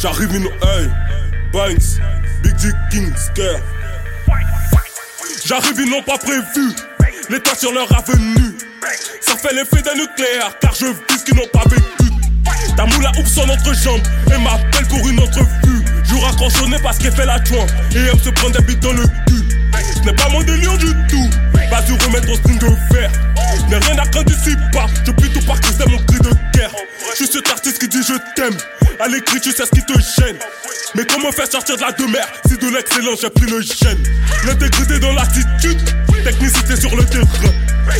J'arrive une ils n'ont pas prévu. L'état sur leur avenue. Ça fait l'effet d'un nucléaire, car je vis ce qu'ils n'ont pas vécu. Ta moula ouvre son entrejambe et m'appelle pour une entrevue. Jour raccrochonné parce qu'elle fait la joie et aime se prendre des bites dans le cul. Ce n'est pas mon délire du tout. Vas-y, remettre au string de fer. N'ai rien à craindre ici pas. Je puis tout par c'est mon cri de guerre. Je suis cet artiste qui dit je t'aime. À l'écrit, tu sais ce qui te gêne. Mais comment faire sortir de la demeure si de l'excellence j'ai pris le gène L'intégrité dans l'attitude, technicité sur le terrain.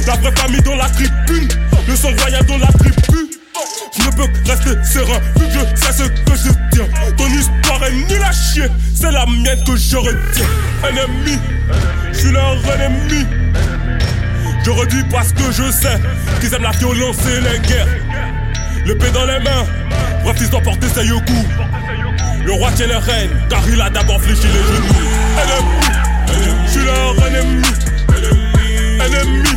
La vraie famille dans la tribune, le sang royal dans la tribu. Je ne peux rester serein, vu que je sais ce que je tiens. Ton histoire est nulle à chier, c'est la mienne que je retiens. Ennemi, je suis leur ennemi. Je redis parce que je sais qu'ils aiment la violence et les guerres. L'épée dans les mains, bref, ils doivent porter ses coups. Le roi tient les rênes, car il a d'abord fléchi les genoux. Ennemi, je suis leur ennemi. Ennemi,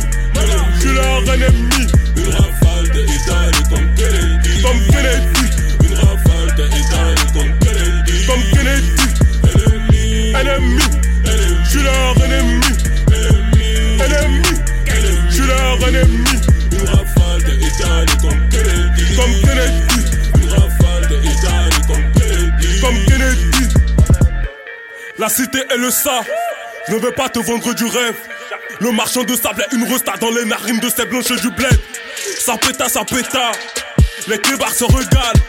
je suis leur ennemi. Une rafale de Italie comme Kennedy. Comme Kennedy. Une rafale de Italie comme Kennedy. Comme Kennedy. Ennemi, Ennemi, je suis leur ennemi. Ennemi, je suis leur ennemi. une rafale de Italie comme Kennedy. La cité est le ça. Ne veux pas te vendre du rêve. Le marchand de sable est une resta dans les narines de ces blanches du bled. Ça péta, ça péta. Les clébards se regalent.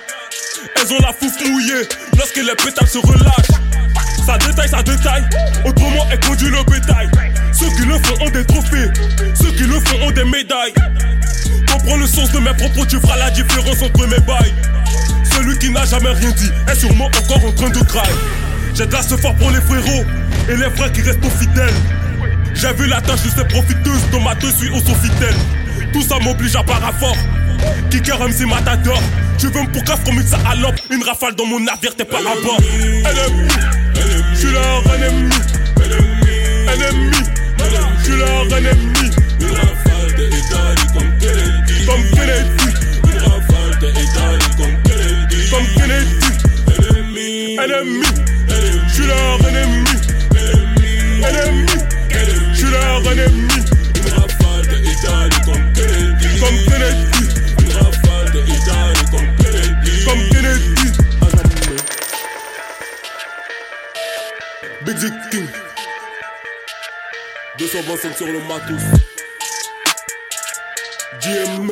Elles ont la fouf mouillée lorsque les pétales se relâchent. Ça détaille, ça détaille. Autrement, elles conduit le bétail. Ceux qui le font ont des trophées. Ceux qui le font ont des médailles. Comprends le sens de mes propos, tu feras la différence entre mes bails. Celui qui n'a jamais rien dit est sûrement encore en train de grailler. J'ai de la fort pour les frérots et les frères qui restent fidèles. J'ai vu la tâche de ces profiteuses, tomateuses, suis au Sofitel. Tout ça m'oblige à parafort. Kicker MC Matador. Tu veux me pourquoi from une salope Une rafale dans mon navire, t'es pas à bord. Ennemi, je suis leur ennemi. Ennemi, je suis leur ennemi. Big King. 225 sur le matos. GM.